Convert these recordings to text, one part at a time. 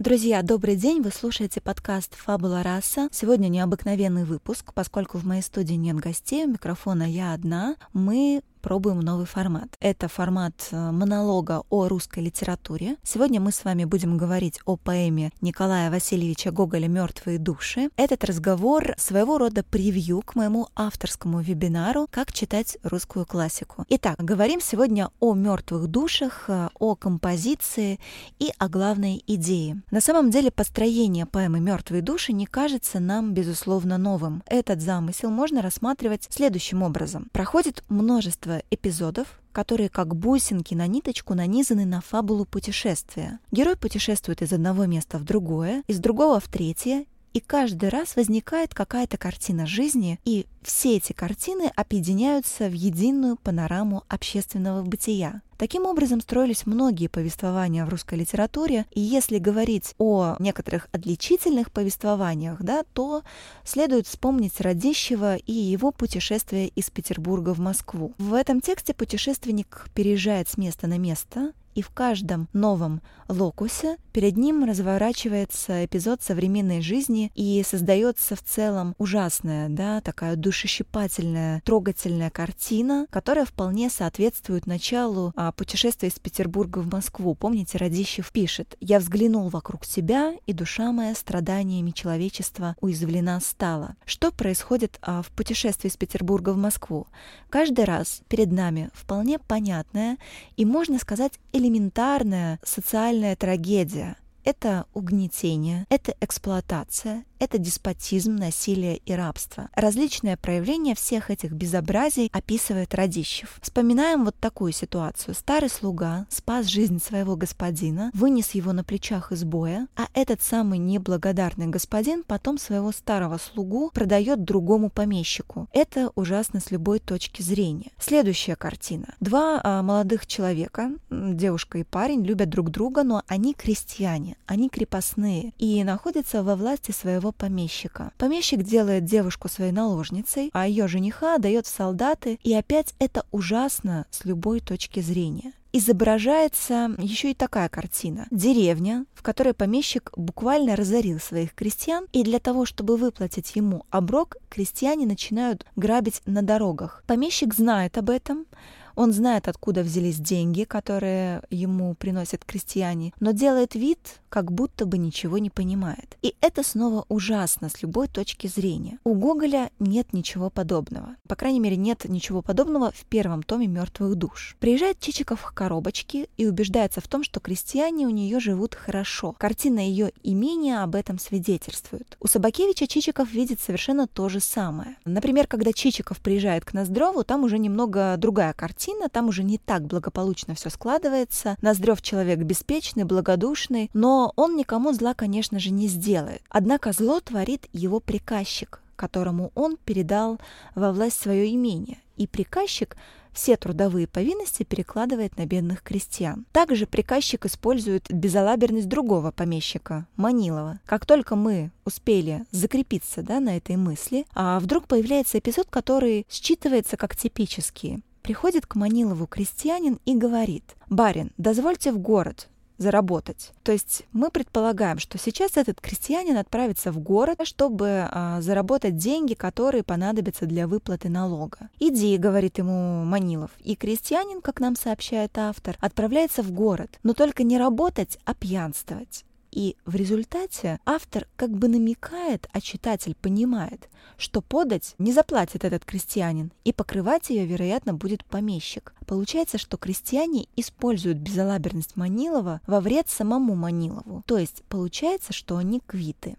Друзья, добрый день! Вы слушаете подкаст «Фабула раса». Сегодня необыкновенный выпуск, поскольку в моей студии нет гостей, у микрофона я одна. Мы пробуем новый формат. Это формат э, монолога о русской литературе. Сегодня мы с вами будем говорить о поэме Николая Васильевича Гоголя «Мертвые души». Этот разговор своего рода превью к моему авторскому вебинару «Как читать русскую классику». Итак, говорим сегодня о мертвых душах, э, о композиции и о главной идее. На самом деле построение поэмы «Мертвые души» не кажется нам, безусловно, новым. Этот замысел можно рассматривать следующим образом. Проходит множество множество эпизодов, которые как бусинки на ниточку нанизаны на фабулу путешествия. Герой путешествует из одного места в другое, из другого в третье, и каждый раз возникает какая-то картина жизни, и все эти картины объединяются в единую панораму общественного бытия. Таким образом строились многие повествования в русской литературе, и если говорить о некоторых отличительных повествованиях, да, то следует вспомнить Радищева и его путешествие из Петербурга в Москву. В этом тексте путешественник переезжает с места на место, и в каждом новом локусе перед ним разворачивается эпизод современной жизни и создается в целом ужасная, да, такая душещипательная, трогательная картина, которая вполне соответствует началу а, путешествия из Петербурга в Москву. Помните, Радищев пишет «Я взглянул вокруг себя, и душа моя страданиями человечества уязвлена стала». Что происходит а, в путешествии из Петербурга в Москву? Каждый раз перед нами вполне понятная и, можно сказать, элементарная социальная трагедия. Это угнетение, это эксплуатация, это деспотизм, насилие и рабство. Различные проявления всех этих безобразий описывает Радищев. Вспоминаем вот такую ситуацию. Старый слуга спас жизнь своего господина, вынес его на плечах из боя, а этот самый неблагодарный господин потом своего старого слугу продает другому помещику. Это ужасно с любой точки зрения. Следующая картина. Два а, молодых человека, девушка и парень, любят друг друга, но они крестьяне, они крепостные и находятся во власти своего своего помещика. Помещик делает девушку своей наложницей, а ее жениха дает в солдаты, и опять это ужасно с любой точки зрения изображается еще и такая картина. Деревня, в которой помещик буквально разорил своих крестьян, и для того, чтобы выплатить ему оброк, крестьяне начинают грабить на дорогах. Помещик знает об этом, он знает, откуда взялись деньги, которые ему приносят крестьяне, но делает вид, как будто бы ничего не понимает. И это снова ужасно с любой точки зрения. У Гоголя нет ничего подобного. По крайней мере, нет ничего подобного в первом томе «Мертвых душ». Приезжает Чичиков к коробочке и убеждается в том, что крестьяне у нее живут хорошо. Картина ее имения об этом свидетельствует. У Собакевича Чичиков видит совершенно то же самое. Например, когда Чичиков приезжает к Ноздрову, там уже немного другая картина, там уже не так благополучно все складывается. Ноздрев человек беспечный, благодушный, но он никому зла, конечно же, не сделает. Однако зло творит его приказчик, которому он передал во власть свое имение. И приказчик все трудовые повинности перекладывает на бедных крестьян. Также приказчик использует безалаберность другого помещика, Манилова. Как только мы успели закрепиться да, на этой мысли, а вдруг появляется эпизод, который считывается как типический. Приходит к Манилову крестьянин и говорит, «Барин, дозвольте в город, заработать. То есть мы предполагаем, что сейчас этот крестьянин отправится в город, чтобы а, заработать деньги, которые понадобятся для выплаты налога. Иди, говорит ему Манилов. И крестьянин, как нам сообщает автор, отправляется в город, но только не работать, а пьянствовать. И в результате автор как бы намекает, а читатель понимает, что подать не заплатит этот крестьянин, и покрывать ее, вероятно, будет помещик. Получается, что крестьяне используют безалаберность Манилова во вред самому Манилову. То есть получается, что они квиты.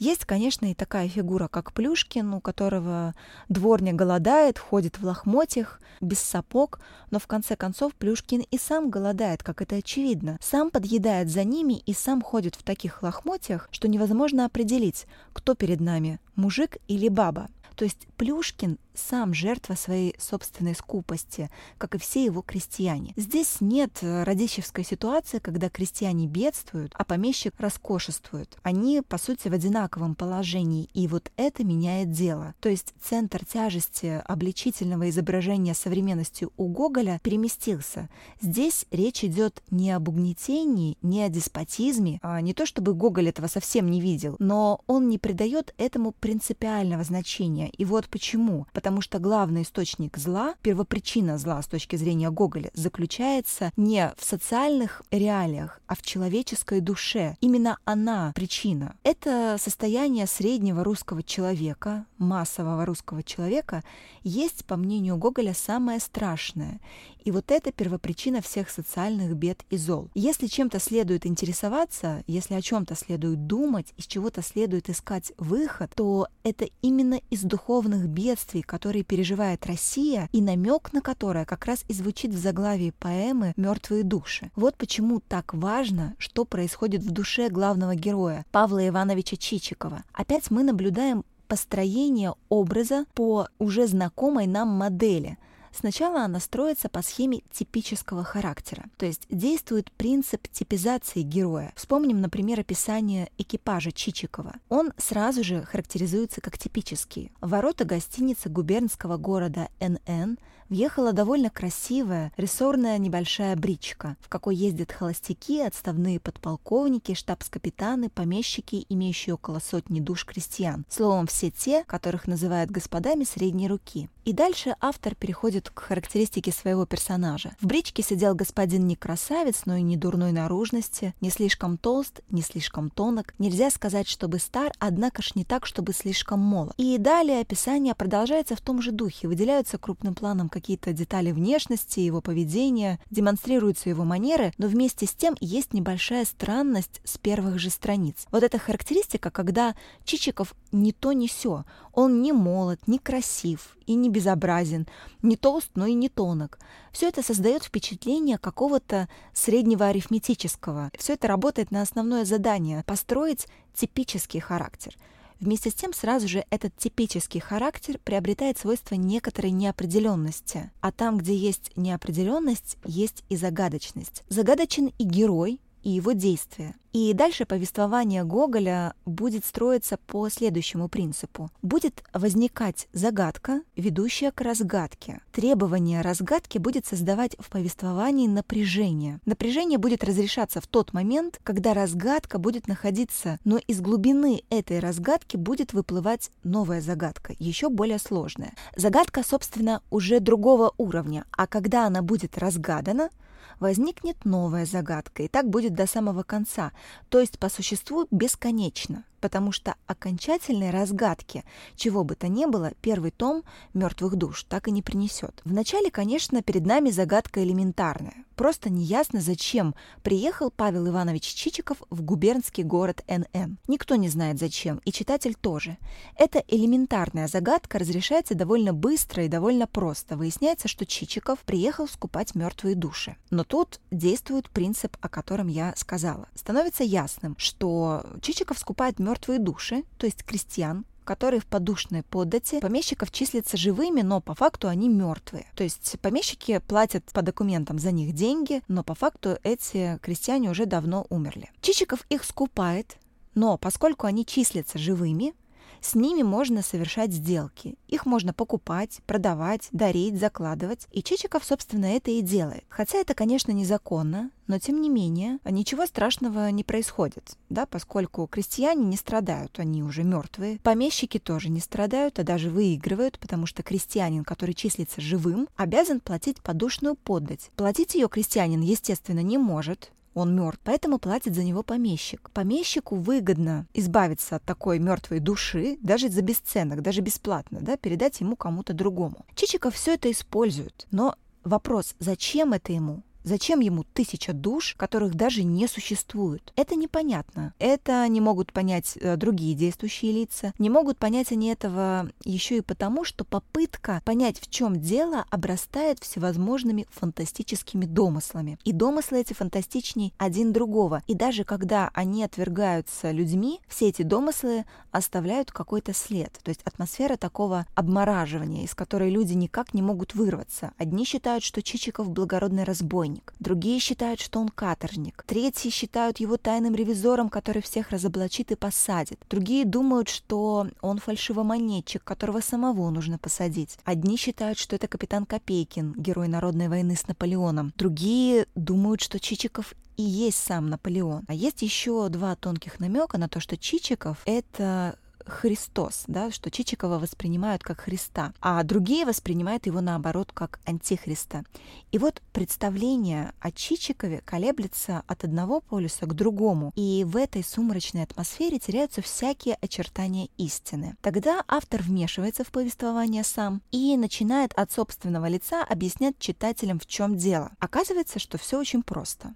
Есть, конечно, и такая фигура, как Плюшкин, у которого дворня голодает, ходит в лохмотьях, без сапог, но в конце концов Плюшкин и сам голодает, как это очевидно. Сам подъедает за ними и сам ходит в таких лохмотьях, что невозможно определить, кто перед нами, мужик или баба. То есть Плюшкин сам жертва своей собственной скупости, как и все его крестьяне. Здесь нет э, радищевской ситуации, когда крестьяне бедствуют, а помещик роскошествует. Они, по сути, в одинаковом положении, и вот это меняет дело. То есть центр тяжести обличительного изображения современности у Гоголя переместился. Здесь речь идет не об угнетении, не о деспотизме, а не то чтобы Гоголь этого совсем не видел, но он не придает этому принципиального значения. И вот почему. Потому что главный источник зла, первопричина зла с точки зрения Гоголя, заключается не в социальных реалиях, а в человеческой душе. Именно она причина. Это состояние среднего русского человека, массового русского человека, есть, по мнению Гоголя, самое страшное. И вот это первопричина всех социальных бед и зол. Если чем-то следует интересоваться, если о чем-то следует думать, из чего-то следует искать выход, то это именно из духовных бедствий, которые переживает Россия, и намек на которое как раз и звучит в заглавии поэмы «Мертвые души». Вот почему так важно, что происходит в душе главного героя Павла Ивановича Чичикова. Опять мы наблюдаем построение образа по уже знакомой нам модели – Сначала она строится по схеме типического характера, то есть действует принцип типизации героя. Вспомним, например, описание экипажа Чичикова. Он сразу же характеризуется как типический. Ворота гостиницы губернского города НН въехала довольно красивая, рессорная небольшая бричка, в какой ездят холостяки, отставные подполковники, штабс-капитаны, помещики, имеющие около сотни душ крестьян. Словом, все те, которых называют господами средней руки. И дальше автор переходит к характеристике своего персонажа. В бричке сидел господин не красавец, но и не дурной наружности, не слишком толст, не слишком тонок. Нельзя сказать, чтобы стар, однако ж не так, чтобы слишком молод. И далее описание продолжается в том же духе. Выделяются крупным планом какие-то детали внешности, его поведения, демонстрируются его манеры, но вместе с тем есть небольшая странность с первых же страниц. Вот эта характеристика, когда Чичиков не то не сё. Он не молод, не красив и не безобразен, не толст, но и не тонок. Все это создает впечатление какого-то среднего арифметического. Все это работает на основное задание – построить типический характер – Вместе с тем сразу же этот типический характер приобретает свойство некоторой неопределенности. А там, где есть неопределенность, есть и загадочность. Загадочен и герой, и его действия. И дальше повествование Гоголя будет строиться по следующему принципу. Будет возникать загадка, ведущая к разгадке. Требование разгадки будет создавать в повествовании напряжение. Напряжение будет разрешаться в тот момент, когда разгадка будет находиться, но из глубины этой разгадки будет выплывать новая загадка, еще более сложная. Загадка, собственно, уже другого уровня, а когда она будет разгадана, возникнет новая загадка, и так будет до самого конца, то есть по существу бесконечно потому что окончательной разгадки, чего бы то ни было, первый том «Мертвых душ» так и не принесет. Вначале, конечно, перед нами загадка элементарная. Просто неясно, зачем приехал Павел Иванович Чичиков в губернский город НН. Никто не знает зачем, и читатель тоже. Эта элементарная загадка разрешается довольно быстро и довольно просто. Выясняется, что Чичиков приехал скупать мертвые души. Но тут действует принцип, о котором я сказала. Становится ясным, что Чичиков скупает мертвые души, то есть крестьян, которые в подушной поддате помещиков числятся живыми, но по факту они мертвые. То есть помещики платят по документам за них деньги, но по факту эти крестьяне уже давно умерли. Чичиков их скупает, но поскольку они числятся живыми, с ними можно совершать сделки. Их можно покупать, продавать, дарить, закладывать. И Чичиков, собственно, это и делает. Хотя это, конечно, незаконно, но тем не менее ничего страшного не происходит, да, поскольку крестьяне не страдают, они уже мертвые. Помещики тоже не страдают, а даже выигрывают, потому что крестьянин, который числится живым, обязан платить подушную поддать. Платить ее крестьянин, естественно, не может, он мертв, поэтому платит за него помещик. Помещику выгодно избавиться от такой мертвой души, даже за бесценок, даже бесплатно, да, передать ему кому-то другому. Чичиков все это использует, но вопрос, зачем это ему? Зачем ему тысяча душ, которых даже не существует? Это непонятно. Это не могут понять э, другие действующие лица. Не могут понять они этого еще и потому, что попытка понять, в чем дело, обрастает всевозможными фантастическими домыслами. И домыслы эти фантастичней один другого. И даже когда они отвергаются людьми, все эти домыслы оставляют какой-то след. То есть атмосфера такого обмораживания, из которой люди никак не могут вырваться. Одни считают, что Чичиков благородный разбойник, разбойник. Другие считают, что он каторжник. Третьи считают его тайным ревизором, который всех разоблачит и посадит. Другие думают, что он фальшивомонетчик, которого самого нужно посадить. Одни считают, что это капитан Копейкин, герой народной войны с Наполеоном. Другие думают, что Чичиков и есть сам Наполеон. А есть еще два тонких намека на то, что Чичиков — это Христос, да, что Чичикова воспринимают как Христа, а другие воспринимают его наоборот как антихриста. И вот представление о Чичикове колеблется от одного полюса к другому, и в этой сумрачной атмосфере теряются всякие очертания истины. Тогда автор вмешивается в повествование сам и начинает от собственного лица объяснять читателям, в чем дело. Оказывается, что все очень просто.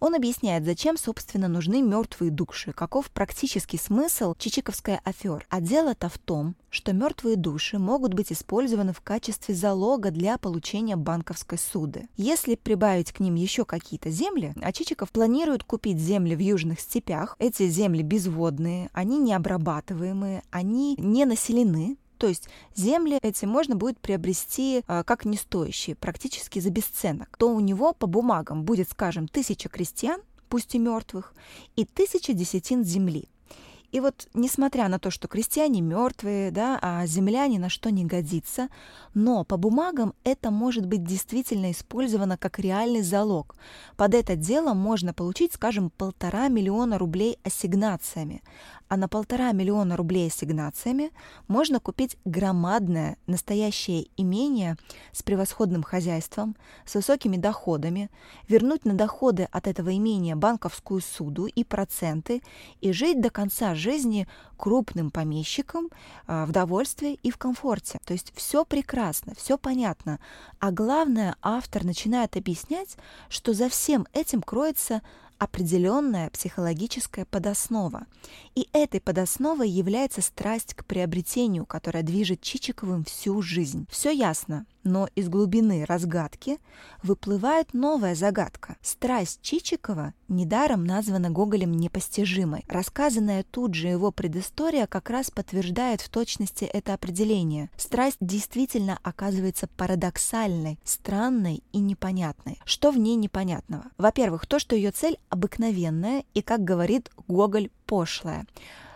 Он объясняет, зачем, собственно, нужны мертвые души, каков практический смысл чичиковской афер. А дело-то в том, что мертвые души могут быть использованы в качестве залога для получения банковской суды. Если прибавить к ним еще какие-то земли, а Чичиков планирует купить земли в южных степях, эти земли безводные, они не обрабатываемые, они не населены, то есть земли эти можно будет приобрести э, как не стоящие, практически за бесценок. То у него по бумагам будет, скажем, тысяча крестьян, пусть и мертвых, и тысяча десятин земли. И вот, несмотря на то, что крестьяне мертвые, да, а земля ни на что не годится, но по бумагам это может быть действительно использовано как реальный залог. Под это дело можно получить, скажем, полтора миллиона рублей ассигнациями а на полтора миллиона рублей ассигнациями можно купить громадное настоящее имение с превосходным хозяйством, с высокими доходами, вернуть на доходы от этого имения банковскую суду и проценты и жить до конца жизни крупным помещиком а, в довольстве и в комфорте. То есть все прекрасно, все понятно. А главное, автор начинает объяснять, что за всем этим кроется определенная психологическая подоснова. И этой подосновой является страсть к приобретению, которая движет Чичиковым всю жизнь. Все ясно но из глубины разгадки выплывает новая загадка. Страсть Чичикова недаром названа Гоголем непостижимой. Рассказанная тут же его предыстория как раз подтверждает в точности это определение. Страсть действительно оказывается парадоксальной, странной и непонятной. Что в ней непонятного? Во-первых, то, что ее цель обыкновенная и, как говорит Гоголь, пошлая.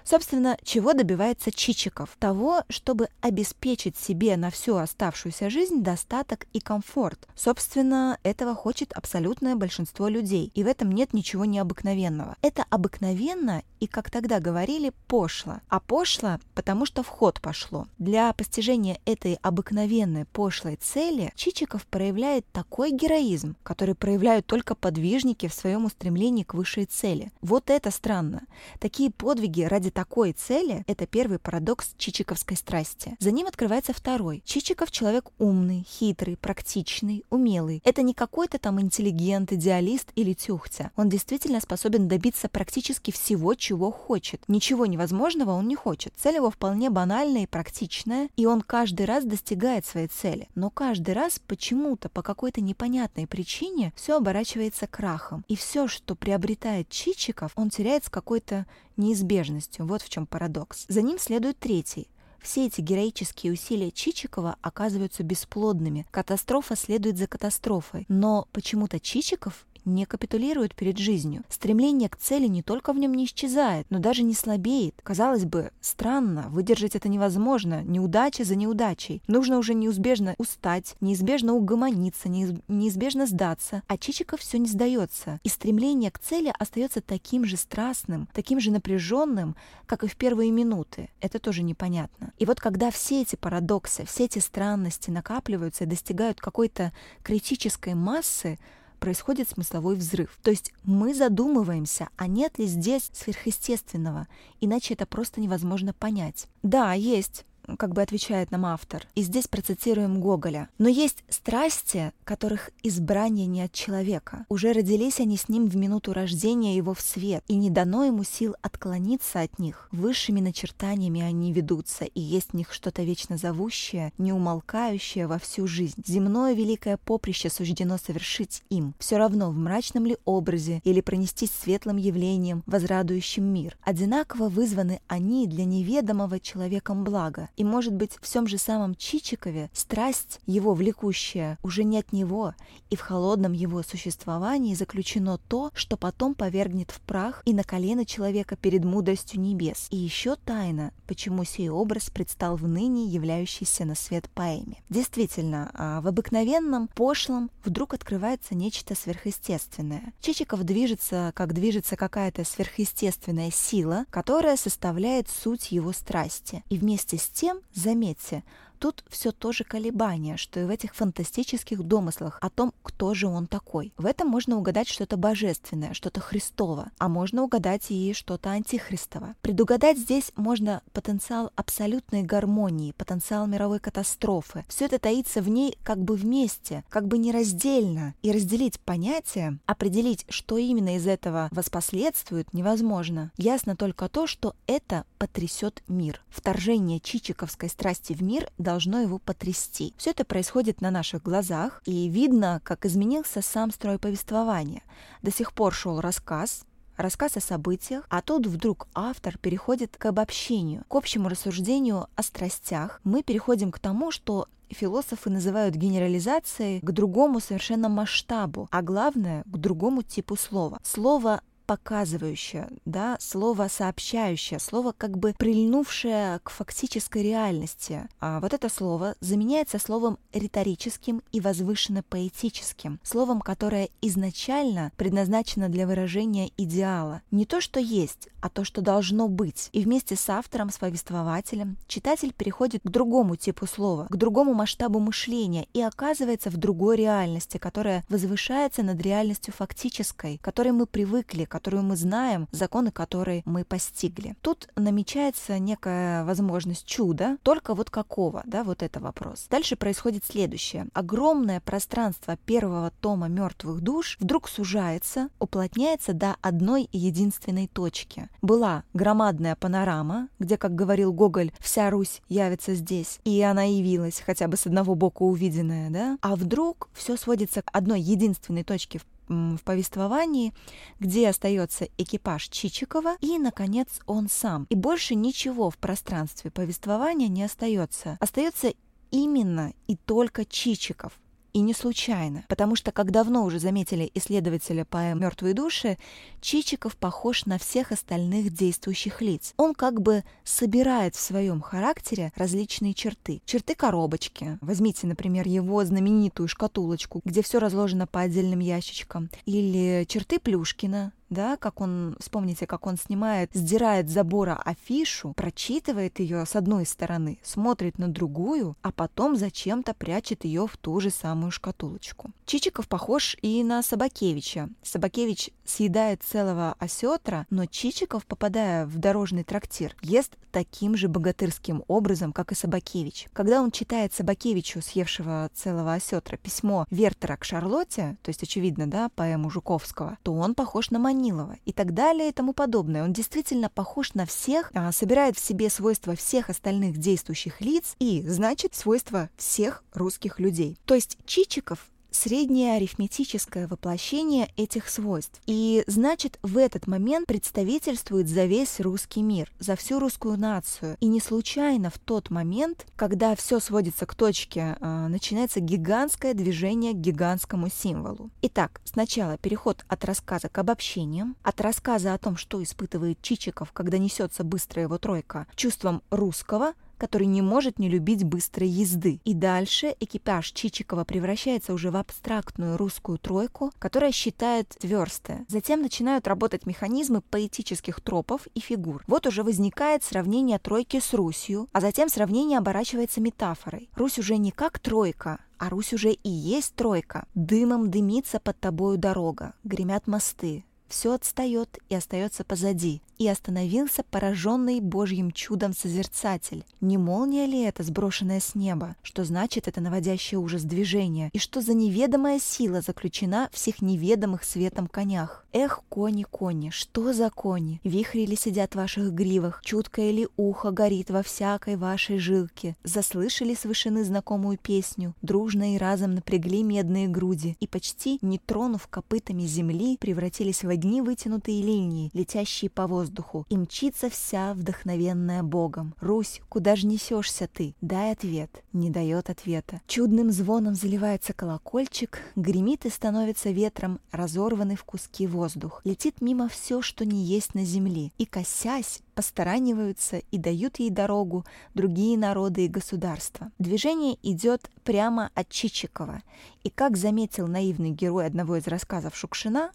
Собственно, чего добивается Чичиков? Того, чтобы обеспечить себе на всю оставшуюся жизнь достаток и комфорт. Собственно, этого хочет абсолютное большинство людей, и в этом нет ничего необыкновенного. Это обыкновенно и, как тогда говорили, пошло. А пошло, потому что в ход пошло. Для постижения этой обыкновенной пошлой цели Чичиков проявляет такой героизм, который проявляют только подвижники в своем устремлении к высшей цели. Вот это странно. Такие подвиги ради такой цели – это первый парадокс чичиковской страсти. За ним открывается второй. Чичиков человек умный, хитрый, практичный, умелый. Это не какой-то там интеллигент, идеалист или тюхтя. Он действительно способен добиться практически всего, чего хочет. Ничего невозможного он не хочет. Цель его вполне банальная и практичная, и он каждый раз достигает своей цели. Но каждый раз почему-то, по какой-то непонятной причине, все оборачивается крахом. И все, что приобретает Чичиков, он теряет с какой-то неизбежностью. Вот в чем парадокс. За ним следует третий. Все эти героические усилия Чичикова оказываются бесплодными. Катастрофа следует за катастрофой. Но почему-то Чичиков не капитулирует перед жизнью. Стремление к цели не только в нем не исчезает, но даже не слабеет. Казалось бы, странно, выдержать это невозможно, неудача за неудачей. Нужно уже неизбежно устать, неизбежно угомониться, неизбежно сдаться. А Чичиков все не сдается. И стремление к цели остается таким же страстным, таким же напряженным, как и в первые минуты. Это тоже непонятно. И вот когда все эти парадоксы, все эти странности накапливаются и достигают какой-то критической массы, происходит смысловой взрыв. То есть мы задумываемся, а нет ли здесь сверхъестественного, иначе это просто невозможно понять. Да, есть как бы отвечает нам автор. И здесь процитируем Гоголя. «Но есть страсти, которых избрание не от человека. Уже родились они с ним в минуту рождения его в свет, и не дано ему сил отклониться от них. Высшими начертаниями они ведутся, и есть в них что-то вечно зовущее, неумолкающее во всю жизнь. Земное великое поприще суждено совершить им. Все равно, в мрачном ли образе или пронестись светлым явлением, возрадующим мир. Одинаково вызваны они для неведомого человеком блага. И, может быть, в всем же самом Чичикове страсть, его влекущая, уже не от него, и в холодном его существовании заключено то, что потом повергнет в прах и на колено человека перед мудростью небес. И еще тайна, почему сей образ предстал в ныне являющейся на свет поэме. Действительно, а в обыкновенном, пошлом вдруг открывается нечто сверхъестественное. Чичиков движется, как движется какая-то сверхъестественная сила, которая составляет суть его страсти. И вместе с тем, заметьте, Тут все тоже колебания, что и в этих фантастических домыслах о том, кто же он такой. В этом можно угадать что-то божественное, что-то Христово, а можно угадать и что-то антихристово. Предугадать здесь можно потенциал абсолютной гармонии, потенциал мировой катастрофы. Все это таится в ней как бы вместе, как бы нераздельно. И разделить понятия, определить, что именно из этого воспоследствует, невозможно. Ясно только то, что это потрясет мир. Вторжение чичиковской страсти в мир должно его потрясти. Все это происходит на наших глазах, и видно, как изменился сам строй повествования. До сих пор шел рассказ, рассказ о событиях, а тут вдруг автор переходит к обобщению, к общему рассуждению о страстях. Мы переходим к тому, что философы называют генерализацией к другому совершенно масштабу, а главное, к другому типу слова. Слово показывающее, да, слово сообщающее, слово как бы прильнувшее к фактической реальности. А вот это слово заменяется словом риторическим и возвышенно поэтическим, словом, которое изначально предназначено для выражения идеала. Не то, что есть, а то, что должно быть. И вместе с автором, с повествователем, читатель переходит к другому типу слова, к другому масштабу мышления и оказывается в другой реальности, которая возвышается над реальностью фактической, к которой мы привыкли, которую мы знаем, законы которой мы постигли. Тут намечается некая возможность чуда, только вот какого, да, вот это вопрос. Дальше происходит следующее. Огромное пространство первого тома «Мертвых душ» вдруг сужается, уплотняется до одной единственной точки. Была громадная панорама, где, как говорил Гоголь, вся Русь явится здесь, и она явилась, хотя бы с одного бока увиденная, да? А вдруг все сводится к одной единственной точке в в повествовании, где остается экипаж Чичикова и, наконец, он сам. И больше ничего в пространстве повествования не остается. Остается именно и только Чичиков. И не случайно, потому что, как давно уже заметили исследователи поэм «Мертвые души», Чичиков похож на всех остальных действующих лиц. Он как бы собирает в своем характере различные черты. Черты коробочки. Возьмите, например, его знаменитую шкатулочку, где все разложено по отдельным ящичкам. Или черты Плюшкина, да, как он, вспомните, как он снимает, сдирает с забора афишу, прочитывает ее с одной стороны, смотрит на другую, а потом зачем-то прячет ее в ту же самую шкатулочку. Чичиков похож и на Собакевича. Собакевич съедает целого осетра, но Чичиков, попадая в дорожный трактир, ест таким же богатырским образом, как и Собакевич. Когда он читает Собакевичу, съевшего целого осетра, письмо Вертера к Шарлотте, то есть, очевидно, да, поэму Жуковского, то он похож на Манилова и так далее и тому подобное. Он действительно похож на всех, а, собирает в себе свойства всех остальных действующих лиц и, значит, свойства всех русских людей. То есть Чичиков среднее арифметическое воплощение этих свойств. И значит, в этот момент представительствует за весь русский мир, за всю русскую нацию. И не случайно в тот момент, когда все сводится к точке, а, начинается гигантское движение к гигантскому символу. Итак, сначала переход от рассказа к обобщениям, от рассказа о том, что испытывает Чичиков, когда несется быстрая его тройка, чувством русского – который не может не любить быстрой езды. И дальше экипаж Чичикова превращается уже в абстрактную русскую тройку, которая считает версты. Затем начинают работать механизмы поэтических тропов и фигур. Вот уже возникает сравнение тройки с Русью, а затем сравнение оборачивается метафорой. Русь уже не как тройка, а Русь уже и есть тройка. Дымом дымится под тобою дорога, гремят мосты, все отстает и остается позади. И остановился пораженный Божьим чудом созерцатель. Не молния ли это, сброшенная с неба? Что значит это наводящее ужас движение? И что за неведомая сила заключена в всех неведомых светом конях? Эх, кони, кони, что за кони? Вихри ли сидят в ваших гривах? Чуткое ли ухо горит во всякой вашей жилке? Заслышали с вышины знакомую песню? Дружно и разом напрягли медные груди и почти не тронув копытами земли, превратились в одни вытянутые линии, летящие по воздуху, и мчится вся вдохновенная Богом. Русь, куда же несешься ты? Дай ответ. Не дает ответа. Чудным звоном заливается колокольчик, гремит и становится ветром, разорванный в куски воздух. Летит мимо все, что не есть на земле, и, косясь, постараниваются и дают ей дорогу другие народы и государства. Движение идет прямо от Чичикова, и, как заметил наивный герой одного из рассказов Шукшина,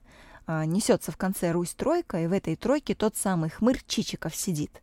а, несется в конце Русь тройка, и в этой тройке тот самый хмырь Чичиков сидит.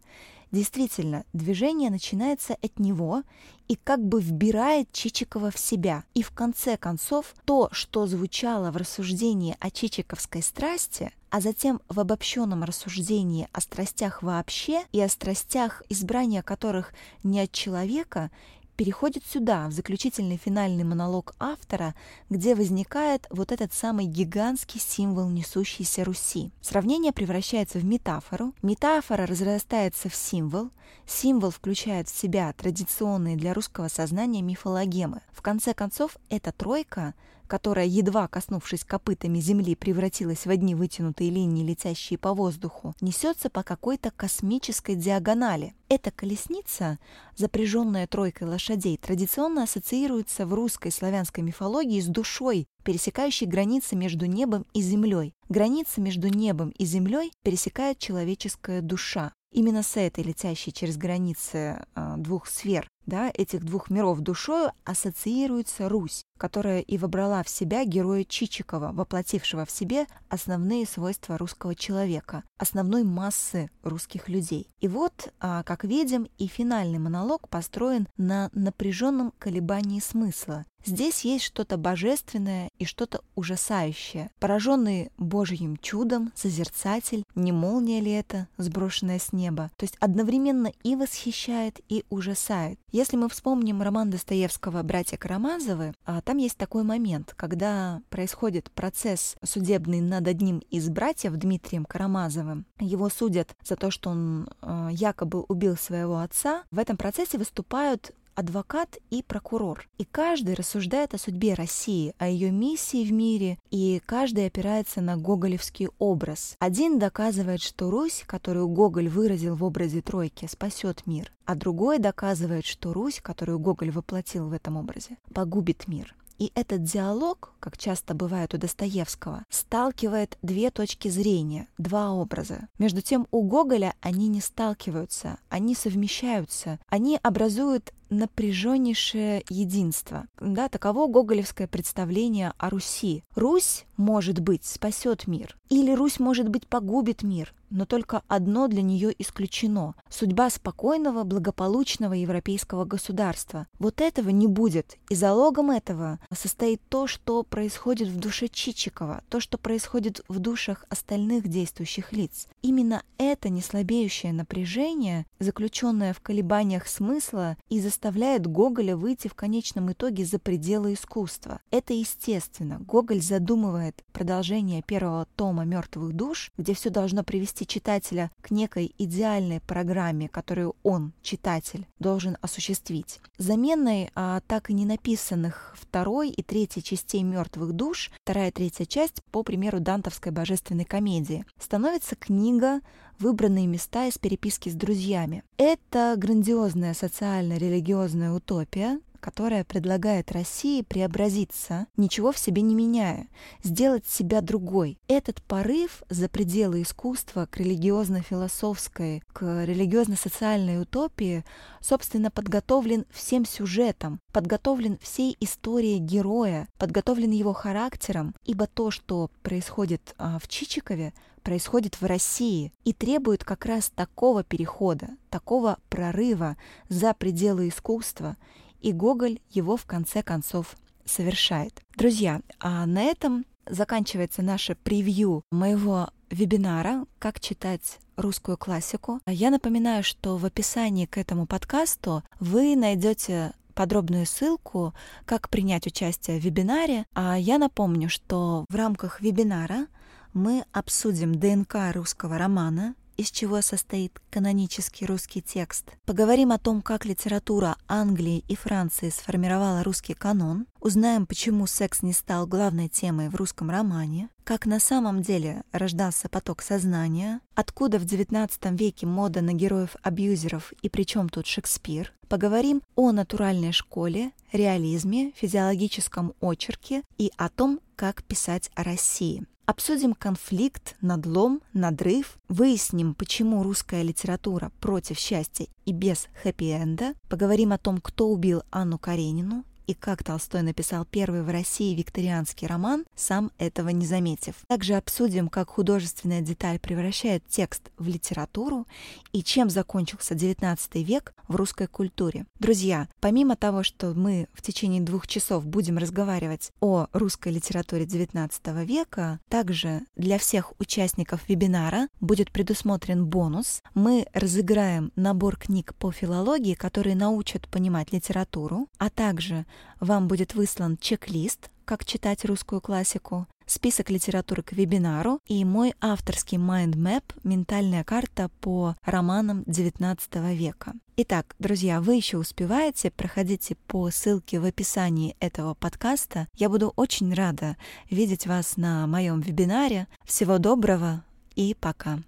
Действительно, движение начинается от него и как бы вбирает Чичикова в себя. И в конце концов, то, что звучало в рассуждении о чичиковской страсти, а затем в обобщенном рассуждении о страстях вообще и о страстях, избрания которых не от человека, переходит сюда, в заключительный финальный монолог автора, где возникает вот этот самый гигантский символ несущейся Руси. Сравнение превращается в метафору, метафора разрастается в символ, символ включает в себя традиционные для русского сознания мифологемы. В конце концов, эта тройка которая, едва коснувшись копытами земли, превратилась в одни вытянутые линии, летящие по воздуху, несется по какой-то космической диагонали. Эта колесница, запряженная тройкой лошадей, традиционно ассоциируется в русской славянской мифологии с душой, пересекающей границы между небом и землей. Границы между небом и землей пересекает человеческая душа. Именно с этой летящей через границы э, двух сфер да, этих двух миров душою ассоциируется Русь, которая и вобрала в себя героя Чичикова, воплотившего в себе основные свойства русского человека, основной массы русских людей. И вот, а, как видим, и финальный монолог построен на напряженном колебании смысла, Здесь есть что-то божественное и что-то ужасающее. Пораженный Божьим чудом, созерцатель, не молния ли это, сброшенная с неба, то есть одновременно и восхищает, и ужасает. Если мы вспомним роман Достоевского «Братья Карамазовы», а, там есть такой момент, когда происходит процесс судебный над одним из братьев, Дмитрием Карамазовым. Его судят за то, что он а, якобы убил своего отца. В этом процессе выступают адвокат и прокурор. И каждый рассуждает о судьбе России, о ее миссии в мире, и каждый опирается на гоголевский образ. Один доказывает, что Русь, которую Гоголь выразил в образе тройки, спасет мир, а другой доказывает, что Русь, которую Гоголь воплотил в этом образе, погубит мир. И этот диалог, как часто бывает у Достоевского, сталкивает две точки зрения, два образа. Между тем у Гоголя они не сталкиваются, они совмещаются, они образуют напряженнейшее единство. Да, таково гоголевское представление о Руси. Русь, может быть, спасет мир, или Русь, может быть, погубит мир, но только одно для нее исключено – судьба спокойного, благополучного европейского государства. Вот этого не будет, и залогом этого состоит то, что происходит в душе Чичикова, то, что происходит в душах остальных действующих лиц. Именно это неслабеющее напряжение, заключенное в колебаниях смысла и заставляет Гоголя выйти в конечном итоге за пределы искусства. Это естественно. Гоголь задумывает продолжение первого тома «Мертвых душ», где все должно привести читателя к некой идеальной программе, которую он, читатель, должен осуществить. Заменой а, так и не написанных второй и третьей частей «Мертвых душ», вторая и третья часть, по примеру дантовской божественной комедии, становится книга выбранные места из переписки с друзьями. Это грандиозная социально-религиозная утопия, которая предлагает России преобразиться, ничего в себе не меняя, сделать себя другой. Этот порыв за пределы искусства к религиозно-философской, к религиозно-социальной утопии, собственно, подготовлен всем сюжетом, подготовлен всей историей героя, подготовлен его характером, ибо то, что происходит а, в Чичикове, происходит в России и требует как раз такого перехода, такого прорыва за пределы искусства, и Гоголь его в конце концов совершает. Друзья, а на этом заканчивается наше превью моего вебинара «Как читать русскую классику». Я напоминаю, что в описании к этому подкасту вы найдете подробную ссылку, как принять участие в вебинаре. А я напомню, что в рамках вебинара мы обсудим ДНК русского романа, из чего состоит канонический русский текст. Поговорим о том, как литература Англии и Франции сформировала русский канон. Узнаем, почему секс не стал главной темой в русском романе. Как на самом деле рождался поток сознания. Откуда в XIX веке мода на героев-абьюзеров и при чем тут Шекспир. Поговорим о натуральной школе, реализме, физиологическом очерке и о том, как писать о России. Обсудим конфликт, надлом, надрыв, выясним, почему русская литература против счастья и без хэппи-энда, поговорим о том, кто убил Анну Каренину, и как Толстой написал первый в России викторианский роман, сам этого не заметив. Также обсудим, как художественная деталь превращает текст в литературу и чем закончился XIX век в русской культуре. Друзья, помимо того, что мы в течение двух часов будем разговаривать о русской литературе XIX века, также для всех участников вебинара будет предусмотрен бонус. Мы разыграем набор книг по филологии, которые научат понимать литературу, а также вам будет выслан чек-лист, как читать русскую классику, список литературы к вебинару и мой авторский mind map «Ментальная карта по романам XIX века». Итак, друзья, вы еще успеваете, проходите по ссылке в описании этого подкаста. Я буду очень рада видеть вас на моем вебинаре. Всего доброго и пока.